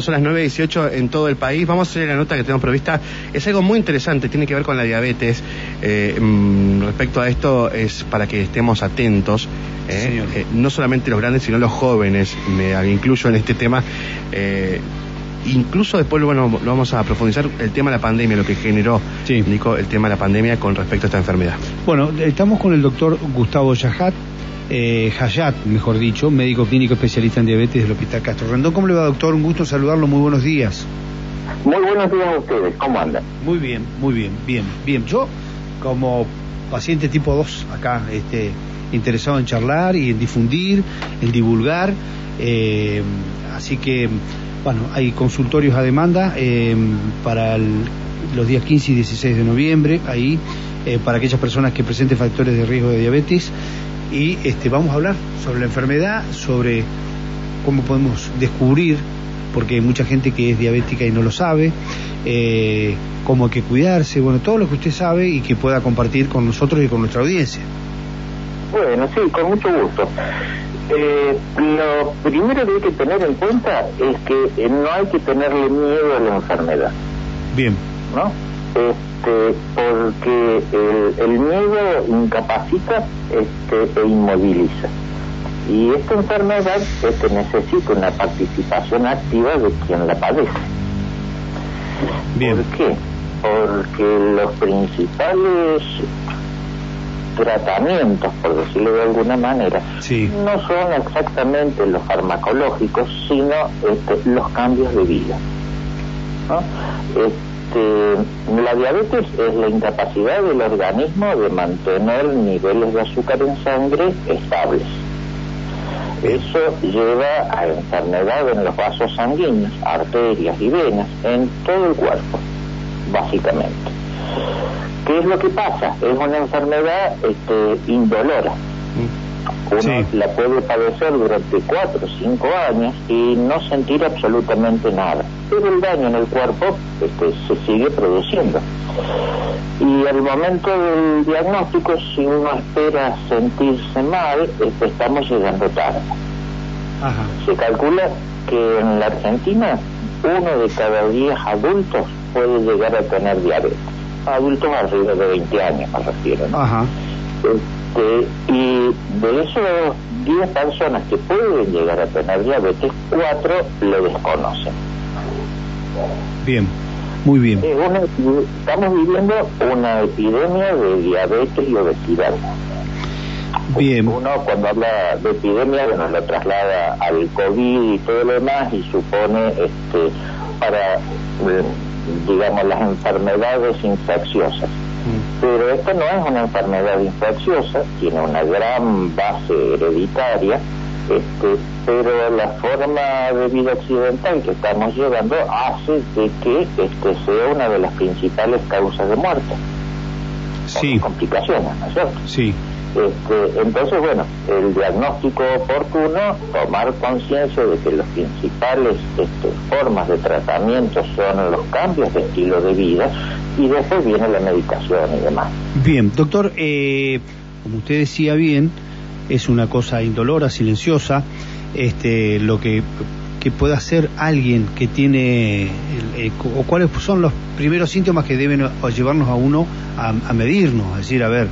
Son las 9.18 en todo el país. Vamos a hacer la nota que tenemos prevista. Es algo muy interesante, tiene que ver con la diabetes. Eh, mm, respecto a esto, es para que estemos atentos. eh, eh, no solamente los grandes, sino los jóvenes. Me incluyo en este tema. Incluso después bueno, lo vamos a profundizar el tema de la pandemia, lo que generó, Sí. Nico, el tema de la pandemia con respecto a esta enfermedad. Bueno, estamos con el doctor Gustavo Yajat, eh, Hayat, mejor dicho, médico clínico especialista en diabetes del Hospital Castro Rendón. ¿Cómo le va, doctor? Un gusto saludarlo. Muy buenos días. Muy buenos días a ustedes, ¿cómo andan? Muy bien, muy bien, bien, bien. Yo, como paciente tipo 2, acá, este, interesado en charlar y en difundir, en divulgar, eh, así que, bueno, hay consultorios a demanda eh, para el- los días 15 y 16 de noviembre, ahí, eh, para aquellas personas que presenten factores de riesgo de diabetes, y este, vamos a hablar sobre la enfermedad, sobre cómo podemos descubrir, porque hay mucha gente que es diabética y no lo sabe, eh, cómo hay que cuidarse, bueno, todo lo que usted sabe y que pueda compartir con nosotros y con nuestra audiencia. Bueno, sí, con mucho gusto. Eh, lo primero que hay que tener en cuenta es que eh, no hay que tenerle miedo a la enfermedad, Bien, ¿no? Este, porque el, el miedo incapacita este, e inmoviliza. Y esta enfermedad este, necesita una participación activa de quien la padece. bien, ¿Por qué? Porque los principales tratamientos, por decirlo de alguna manera, sí, no son exactamente los farmacológicos, sino este, los cambios de vida. ¿no? Este, la diabetes es la incapacidad del organismo de mantener niveles de azúcar en sangre estables. Eso lleva a enfermedad en los vasos sanguíneos, arterias y venas, en todo el cuerpo, básicamente. ¿Qué es lo que pasa? Es una enfermedad este, indolora. Uno Sí. la puede padecer durante cuatro o cinco años y no sentir absolutamente nada. Pero el daño en el cuerpo este, se sigue produciendo. Y al momento del diagnóstico, si uno espera sentirse mal, este, estamos llegando tarde. ajá, Se calcula que en la Argentina uno de cada diez adultos puede llegar a tener diabetes. Adultos arriba de 20 años, me refiero. ¿no? ajá, Este, y de esos 10 personas que pueden llegar a tener diabetes, 4 lo desconocen. bien, muy bien, una estamos viviendo una epidemia de diabetes y obesidad. bien, Uno cuando habla de epidemia, bueno, lo traslada al COVID y todo lo demás y supone este, para, eh, digamos, las enfermedades infecciosas. Mm, Pero esta no es una enfermedad infecciosa, tiene una gran base hereditaria, este, pero la forma de vida occidental que estamos llevando hace de que este, sea una de las principales causas de muerte, sí, complicaciones, ¿no es cierto? sí, Este, entonces, bueno, el diagnóstico oportuno, tomar conciencia de que las principales este, formas de tratamiento son los cambios de estilo de vida y después viene la medicación y demás. bien. Doctor, eh, como usted decía bien, es una cosa indolora, silenciosa, este, lo que, que puede hacer alguien que tiene, el- eh, o cuáles son los primeros síntomas que deben llevarnos a uno a, a medirnos, a decir, a ver,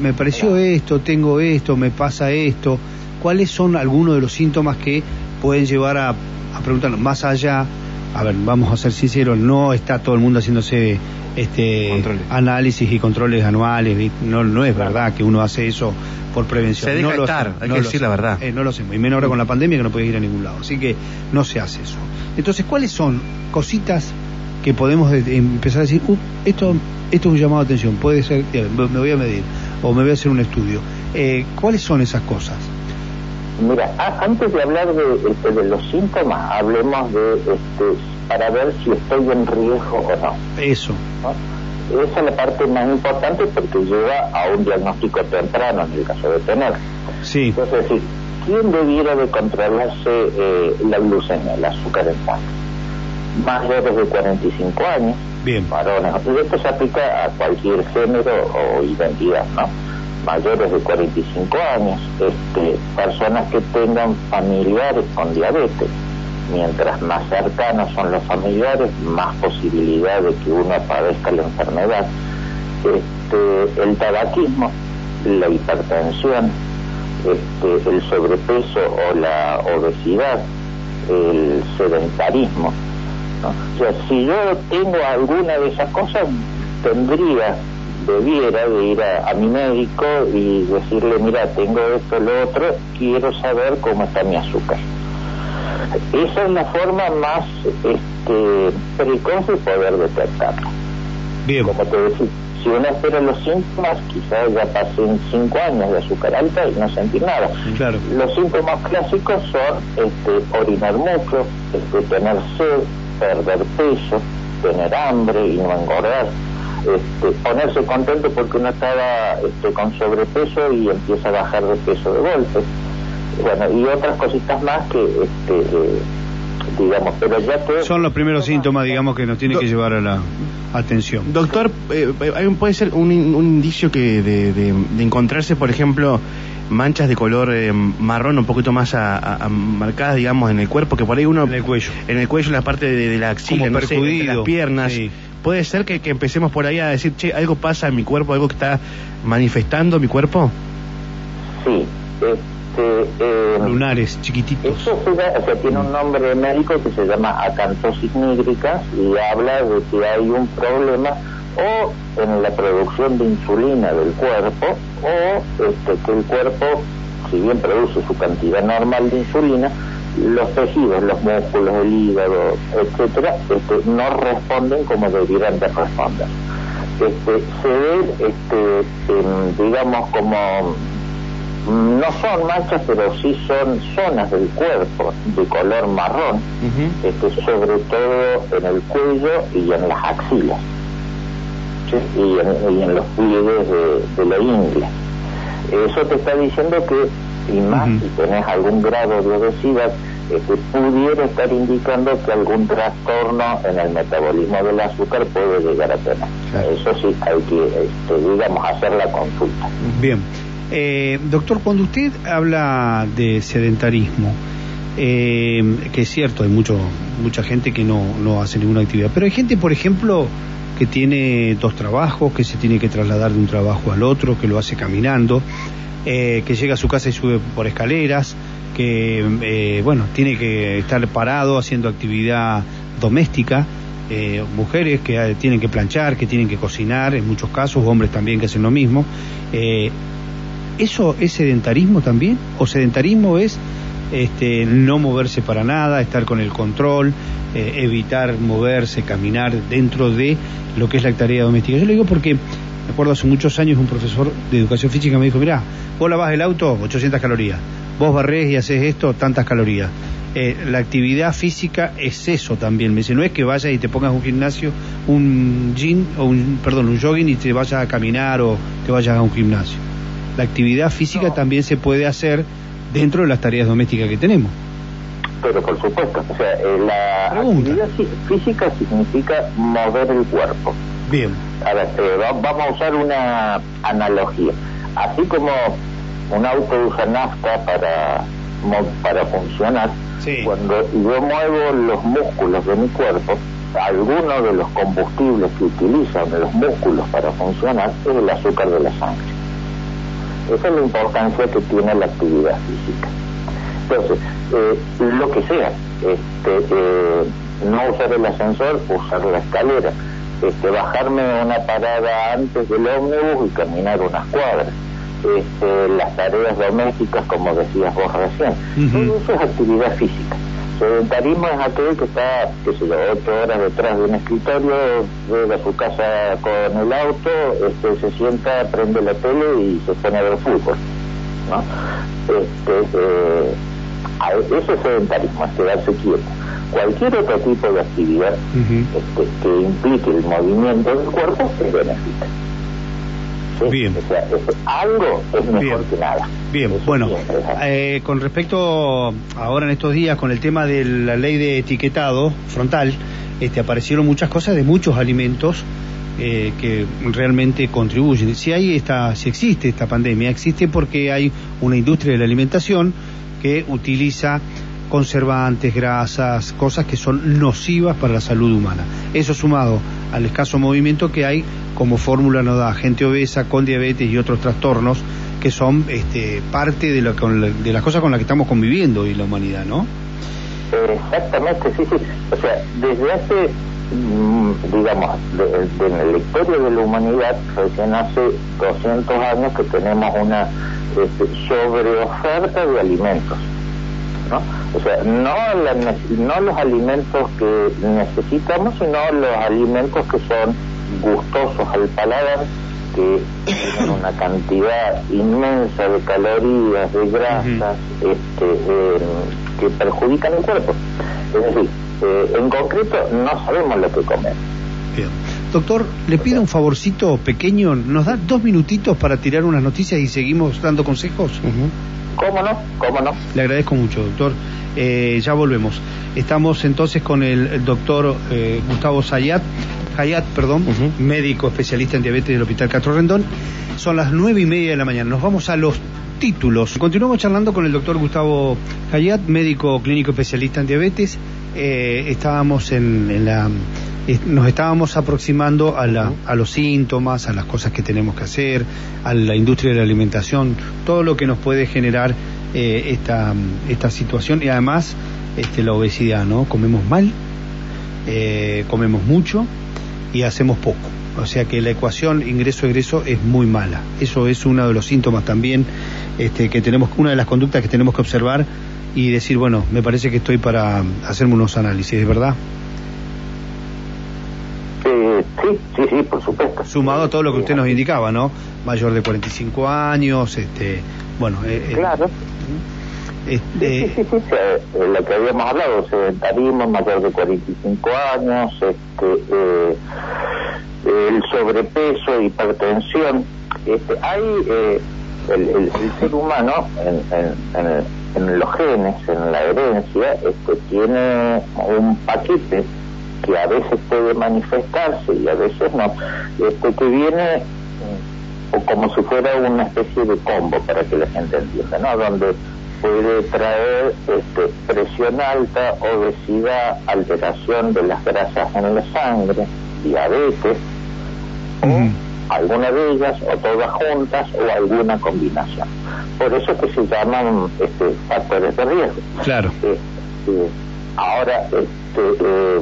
me pareció esto, tengo esto, me pasa esto, ¿cuáles son algunos de los síntomas que pueden llevar a, a preguntarnos más allá? A ver, vamos a ser sinceros, no está todo el mundo haciéndose este Controles. análisis y controles anuales, no, no es verdad que uno hace eso por prevención. Se deja no estar, hay no que decir la verdad. Eh, no lo hacemos, y menos ahora con la pandemia que no puedes ir a ningún lado. Así que no se hace eso. Entonces, ¿cuáles son cositas que podemos de- de empezar a decir, "Uh, esto, esto es un llamado de atención, puede ser, eh, me voy a medir o me voy a hacer un estudio? Eh, ¿Cuáles son esas cosas? Mira, a- antes de hablar de, este, de los síntomas, hablemos de este, para ver si estoy en riesgo o no. Eso, ¿no? Esa es la parte más importante porque lleva a un diagnóstico temprano en el caso de tener. sí, Entonces, es decir, ¿quién debiera de controlarse eh, la glucemia, el azúcar en sangre? Mayores de 45 años, bien, esto se aplica a cualquier género o identidad, ¿no? Mayores de 45 años, este, personas que tengan familiares con diabetes, mientras más cercanos son los familiares, más posibilidad de que uno padezca la enfermedad. Este, el tabaquismo, la hipertensión, este, el sobrepeso o la obesidad, el sedentarismo. O sea, si yo tengo alguna de esas cosas, tendría, debiera de ir a, mi médico y decirle, mira, tengo esto, lo otro, quiero saber cómo está mi azúcar. Esa es la forma más este, precoz de poder detectarlo. Bien. Como te decía, si uno espera los síntomas, quizás ya pasen cinco años de azúcar alta y no sentir nada. Claro. Los síntomas clásicos son este, orinar mucho, este, tener sed, perder peso, tener hambre y no engordar. Este, ponerse contento porque uno estaba este, con sobrepeso y empieza a bajar de peso de golpe. Bueno, y otras cositas más que este, eh, digamos, pero ya que... Son los primeros síntomas, digamos, que nos tiene que llevar a la atención. Doctor, eh, puede ser un, indicio que de, encontrarse, por ejemplo, manchas de color eh, marrón un poquito más a, marcadas, digamos, en el cuerpo, que por ahí uno... En el cuello. En el cuello, en la parte de, la axila, no sé, las piernas. ¿Puede ser que, que, empecemos por ahí a decir, che, algo pasa en mi cuerpo, algo que está manifestando mi cuerpo? Sí. Este, eh, lunares chiquititos. Eso tiene un nombre médico que se llama acantosis nígrica y habla de que hay un problema o en la producción de insulina del cuerpo o este, que el cuerpo, si bien produce su cantidad normal de insulina, los tejidos, los músculos, el hígado, etcétera, este, no responden como deberían de responder. Este, se ve, este, digamos, como no son manchas, pero sí son zonas del cuerpo de color marrón, este, sobre todo en el cuello y en las axilas, y, en, los pliegues de, la ingle. Eso te está diciendo que, y más si tenés algún grado de obesidad, este, pudiera estar indicando que algún trastorno en el metabolismo del azúcar puede llegar a tener. Eso sí, hay que, este, digamos, hacer la consulta. Bien. Eh, doctor, cuando usted habla de sedentarismo, eh, que es cierto, hay mucho, mucha gente que no, no hace ninguna actividad, pero hay gente, por ejemplo, que tiene dos trabajos, que se tiene que trasladar de un trabajo al otro, que lo hace caminando, eh, que llega a su casa y sube por escaleras, que, eh, bueno, tiene que estar parado haciendo actividad doméstica, eh, mujeres que tienen que planchar, que tienen que cocinar, en muchos casos, hombres también que hacen lo mismo. ¿Eso es sedentarismo también? ¿O sedentarismo es este, no moverse para nada, estar con el control, eh, evitar moverse, caminar dentro de lo que es la tarea doméstica? Yo lo digo porque, me acuerdo hace muchos años, un profesor de educación física me dijo, mira, vos lavas el auto, 800 calorías, vos barrés y haces esto, tantas calorías. Eh, la actividad física es eso también. Me dice, no es que vayas y te pongas un gimnasio, un gym, o un, perdón, un jogging y te vayas a caminar o te vayas a un gimnasio la actividad física también se puede hacer dentro de las tareas domésticas que tenemos. Pero por supuesto, o sea, eh, la actividad física significa mover el cuerpo. Bien. A ver, eh, vamos a usar una analogía. Así como un auto usa nafta para, para funcionar, cuando yo muevo los músculos de mi cuerpo, algunos de los combustibles que utilizan los músculos para funcionar es el azúcar de la sangre. Esa es la importancia que tiene la actividad física. Entonces, eh, lo que sea, este, eh, no usar el ascensor, usar la escalera, este, bajarme una parada antes del ómnibus y caminar unas cuadras. Este, las tareas domésticas, como decías vos recién. Todo eso es actividad física. Sedentarismo es aquel que está, que se lo ocho horas detrás de un escritorio, llega a su casa con el auto, este, se sienta, prende la tele y se pone a ver fútbol. ¿no? Este, eh, eso es sedentarismo, es quedarse quieto. Cualquier otro tipo de actividad este, que implique el movimiento del cuerpo es benéfica. Bien. algo es mejor que nada. Bien, bueno, eh, con respecto ahora en estos días con el tema de la ley de etiquetado frontal, este, aparecieron muchas cosas de muchos alimentos eh, que realmente contribuyen. Si hay esta, si existe esta pandemia, existe porque hay una industria de la alimentación que utiliza conservantes, grasas, cosas que son nocivas para la salud humana. Eso sumado al escaso movimiento que hay, como fórmula no da gente obesa con diabetes y otros trastornos que son este, parte de, lo, de las cosas con las que estamos conviviendo hoy la humanidad, ¿no? Exactamente, sí, sí. O sea, desde hace, mm, digamos, de, la historia de la humanidad, recién hace 200 años que tenemos una este, sobreoferta de alimentos. ¿no? O sea, no, no los alimentos que necesitamos, sino los alimentos que son gustosos al paladar, que tienen una cantidad inmensa de calorías, de grasas, este, eh, que perjudican el cuerpo. Es decir, eh, en concreto no sabemos lo que comer. Bien. Doctor, le pido un favorcito pequeño, ¿nos da dos minutitos para tirar unas noticias y seguimos dando consejos? ¿Cómo no? ¿Cómo no? Le agradezco mucho, doctor. Eh, ya volvemos. Estamos entonces con el, doctor eh, Gustavo Sayat, Hayat, perdón, médico especialista en diabetes del Hospital Castro Rendón. Son las nueve y media de la mañana. Nos vamos a los títulos. Continuamos charlando con el doctor Gustavo Hayat, médico clínico especialista en diabetes. Eh, estábamos en, la nos estábamos aproximando a, la, a los síntomas, a las cosas que tenemos que hacer, a la industria de la alimentación, todo lo que nos puede generar eh, esta, esta situación y además este, la obesidad, ¿no? Comemos mal, eh, comemos mucho y hacemos poco. O sea que la ecuación ingreso-egreso es muy mala. Eso es uno de los síntomas también este, que tenemos, una de las conductas que tenemos que observar y decir, bueno, me parece que estoy para hacerme unos análisis, ¿verdad? sí, sí, sí, por supuesto. Sumado a todo lo que usted nos indicaba, ¿no? Mayor de 45 años, este, bueno. Eh, eh claro. Este... Sí, sí, sí, sí, lo que habíamos hablado, sedentarismo, mayor de 45 años, este, eh, el sobrepeso, hipertensión. Este, hay eh, el, el, ser humano en, en, en, los genes, en la herencia, este, tiene un paquete que a veces puede manifestarse y a veces no, este que viene o como si fuera una especie de combo para que la gente entienda, ¿no? Donde puede traer este, presión alta, obesidad, alteración de las grasas en la sangre, diabetes, o alguna de ellas, o todas juntas, o alguna combinación. Por eso que se llaman este, factores de riesgo. Claro. Este, ahora, este, eh,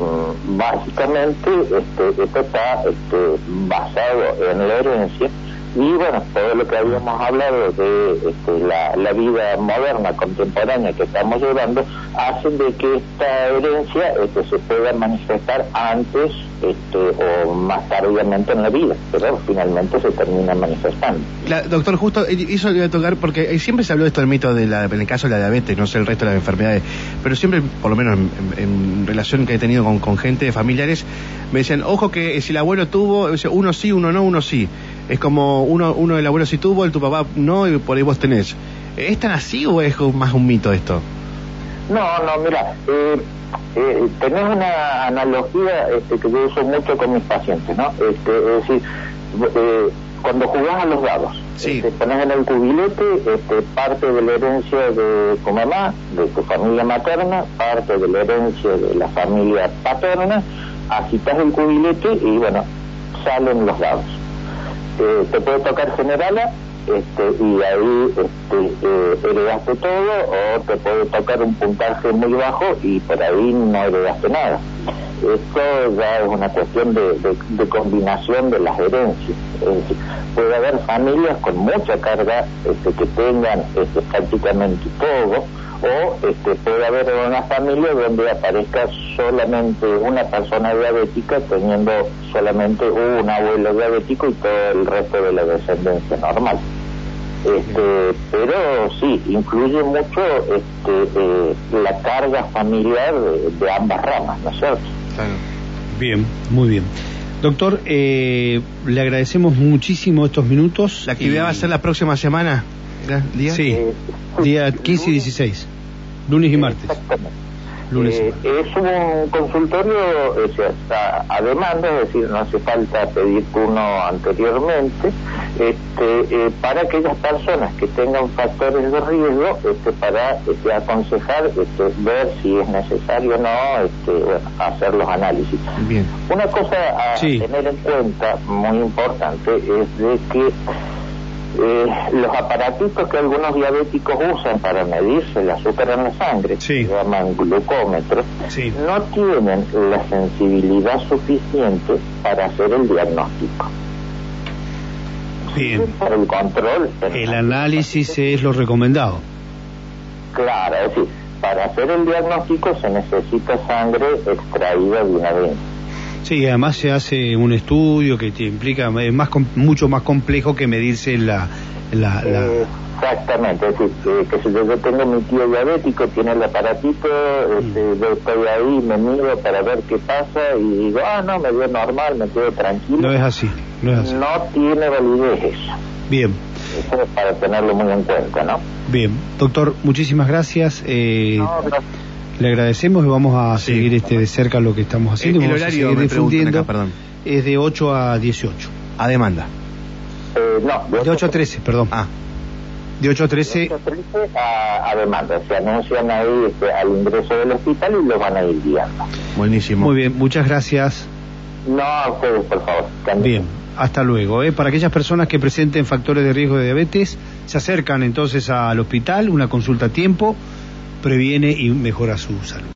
básicamente este, esto está este, basado en la herencia y bueno, todo lo que habíamos hablado de este, la, vida moderna, contemporánea que estamos llevando, hace de que esta herencia este, se pueda manifestar antes este, o más tardíamente en la vida, pero finalmente se termina manifestando. doctor, justo eh, eso le voy a tocar porque eh, siempre se habló de esto del mito de la, en el caso de la diabetes, no sé el resto de las enfermedades, pero siempre, por lo menos en, relación que he tenido con, con gente, familiares, me decían, ojo que si el abuelo tuvo, uno sí, uno no, uno sí. Es como uno, uno del abuelo sí tuvo, el tu papá no, y por ahí vos tenés. ¿Es tan así o es más un mito esto? No, no, mira, eh, eh, tenés una analogía este, que yo uso mucho con mis pacientes, ¿no? Este, es decir, eh, cuando jugás a los dados, sí. Este, pones en el cubilete este, parte de la herencia de tu mamá, de tu familia materna, parte de la herencia de la familia paterna, agitas el cubilete y bueno, salen los dados eh, te puede tocar generala este, y ahí este, eh, heredaste todo o te puede tocar un puntaje muy bajo y por ahí no heredaste nada. Esto ya es una cuestión de, de, combinación de las herencias. puede haber familias con mucha carga este, que tengan este, prácticamente todo o este, puede haber una familia donde aparezca solamente una persona diabética teniendo solamente un abuelo diabético y todo el resto de la descendencia normal. Este, pero sí, incluye mucho este, eh, la carga familiar de, ambas ramas, ¿no es cierto? Bien, muy bien. Doctor, eh, le agradecemos muchísimo estos minutos. ¿La actividad va a ser la próxima semana? ¿Día? Sí, día 15 y 16, lunes y martes. Exactamente. lunes y Eh, martes. es un consultorio o sea, está a demanda, es decir, no hace falta pedir uno anteriormente, este, eh, para aquellas personas que tengan factores de riesgo, este, para este, aconsejar, este, ver si es necesario o no este, bueno, hacer los análisis. Bien. Una cosa a Sí. tener en cuenta, muy importante, es de que eh, los aparatitos que algunos diabéticos usan para medirse el azúcar en la sangre, Sí. que se llaman glucómetros, Sí. no tienen la sensibilidad suficiente para hacer el diagnóstico. Bien. Por el control. El análisis es lo recomendado. Claro, es decir, para hacer el diagnóstico se necesita sangre extraída de una vena. Sí, además se hace un estudio que te implica, es más mucho más complejo que medirse la... la, la- Exactamente, es decir, eh, que si yo, yo tengo mi tío diabético, tiene el aparatito, este, yo estoy ahí, me miro para ver qué pasa y digo, ah, no, me dio normal, me quedo tranquilo. no es así, no es así. No tiene validez eso. Bien, Eso es para tenerlo muy en cuenta, ¿no? bien. Doctor, muchísimas gracias. eh, No, no, Le agradecemos y vamos a Sí. seguir este de cerca lo que estamos haciendo. El- el vamos a horario, seguir me difundiendo. acá, perdón. Es de 8 a 18. A demanda. eh, no, De 8 a 13, perdón. Ah, De 8 a 13. 8 a 13 a, a demanda. Se anuncian ahí este, al ingreso del hospital y los van a ir guiando. buenísimo. Muy bien, muchas gracias. No a ustedes, por favor. Cambien. Bien, hasta luego. ¿eh? Para aquellas personas que presenten factores de riesgo de diabetes, se acercan entonces al hospital, una consulta a tiempo, previene y mejora su salud.